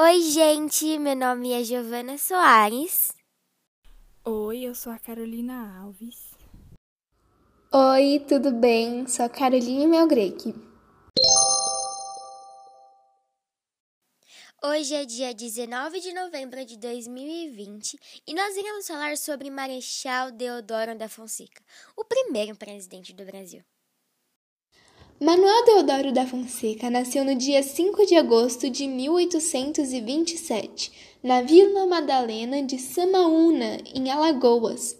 Oi, gente, meu nome é Giovana Soares. Oi, eu sou a Carolina Alves. Oi, tudo bem? Sou a Carolina Melgreque. Hoje é dia 19 de novembro de 2020 e nós iremos falar sobre Marechal Deodoro da Fonseca, o primeiro presidente do Brasil. Manuel Deodoro da Fonseca nasceu no dia 5 de agosto de 1827, na Vila Madalena de Samaúna, em Alagoas.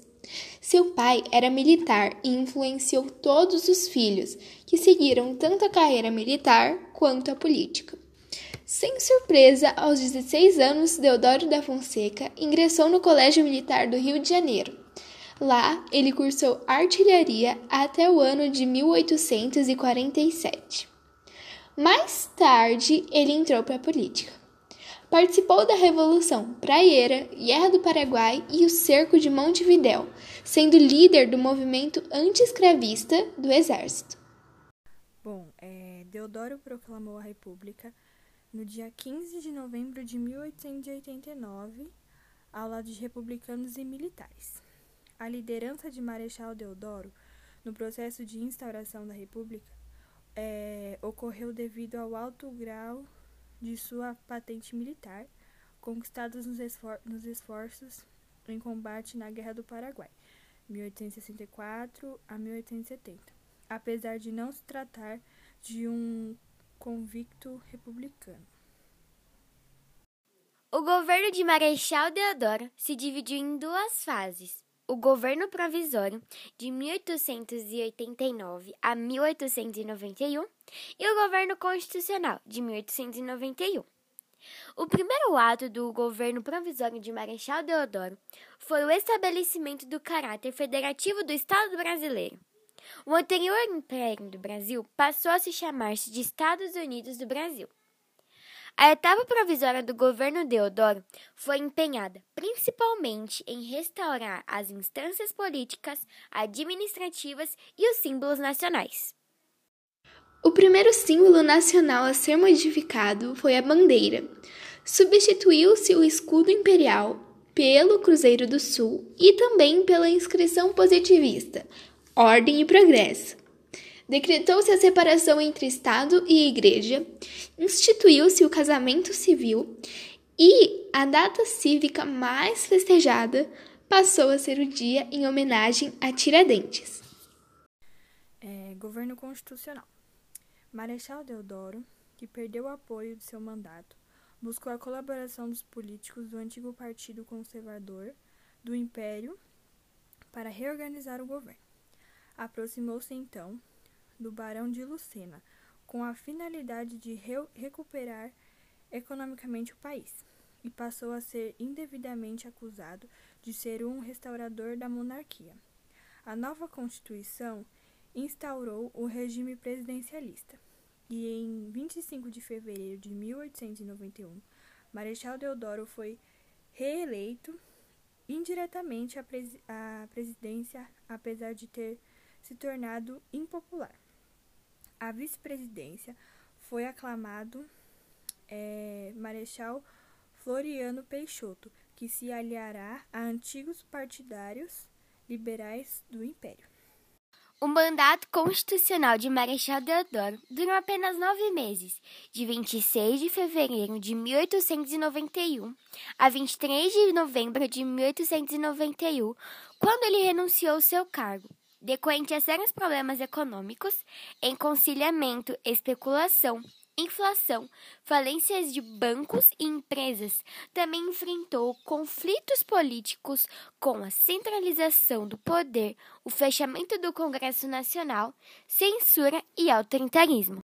Seu pai era militar e influenciou todos os filhos, que seguiram tanto a carreira militar quanto a política. Sem surpresa, aos 16 anos, Deodoro da Fonseca ingressou no Colégio Militar do Rio de Janeiro. Lá, ele cursou artilharia até o ano de 1847. Mais tarde, ele entrou para a política. Participou da Revolução Praieira, Guerra do Paraguai e o Cerco de Montevidéu, sendo líder do movimento anti-escravista do Exército. Bom, é, Deodoro proclamou a República no dia 15 de novembro de 1889, ao lado de republicanos e militares. A liderança de Marechal Deodoro no processo de instauração da República é, ocorreu devido ao alto grau de sua patente militar, conquistados nos, esfor nos esforços em combate na Guerra do Paraguai, 1864 a 1870, apesar de não se tratar de um convicto republicano. O governo de Marechal Deodoro se dividiu em duas fases. O governo provisório, de 1889 a 1891, e o governo constitucional, de 1891. O primeiro ato do governo provisório de Marechal Deodoro foi o estabelecimento do caráter federativo do Estado brasileiro. O anterior Império do Brasil passou a se chamar-se de Estados Unidos do Brasil. A etapa provisória do governo Deodoro foi empenhada principalmente em restaurar as instâncias políticas, administrativas e os símbolos nacionais. O primeiro símbolo nacional a ser modificado foi a bandeira. Substituiu-se o escudo imperial pelo Cruzeiro do Sul e também pela inscrição positivista, ordem e progresso. Decretou-se a separação entre Estado e Igreja, instituiu-se o casamento civil e a data cívica mais festejada passou a ser o dia em homenagem a Tiradentes. É, governo Constitucional Marechal Deodoro, que perdeu o apoio de seu mandato, buscou a colaboração dos políticos do antigo Partido Conservador do Império para reorganizar o governo. Aproximou-se então do Barão de Lucena, com a finalidade de re recuperar economicamente o país, e passou a ser indevidamente acusado de ser um restaurador da monarquia. A nova Constituição instaurou o regime presidencialista, e em 25 de fevereiro de 1891, Marechal Deodoro foi reeleito indiretamente à, pres à presidência, apesar de ter se tornado impopular. A vice-presidência foi aclamado é, Marechal Floriano Peixoto, que se aliará a antigos partidários liberais do Império. O mandato constitucional de Marechal Deodoro durou apenas nove meses, de 26 de fevereiro de 1891 a 23 de novembro de 1891, quando ele renunciou ao seu cargo decorrente a sérios problemas econômicos, enconciliamento, especulação, inflação, falências de bancos e empresas, também enfrentou conflitos políticos com a centralização do poder, o fechamento do Congresso Nacional, censura e autoritarismo.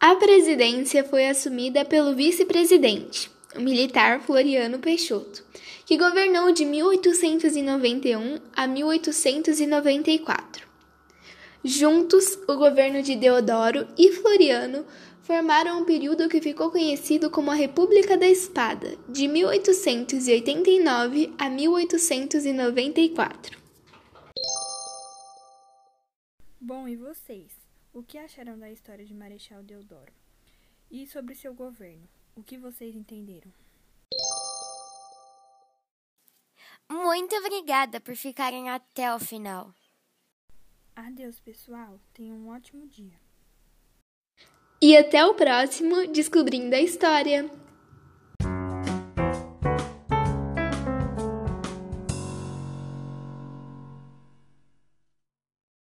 A presidência foi assumida pelo vice-presidente, o militar Floriano Peixoto, que governou de 1891 a 1894. Juntos, o governo de Deodoro e Floriano formaram um período que ficou conhecido como a República da Espada, de 1889 a 1894. Bom, e vocês? O que acharam da história de Marechal Deodoro? E sobre seu governo? O que vocês entenderam? Muito obrigada por ficarem até o final. Adeus, pessoal. Tenham um ótimo dia. E até o próximo Descobrindo a História!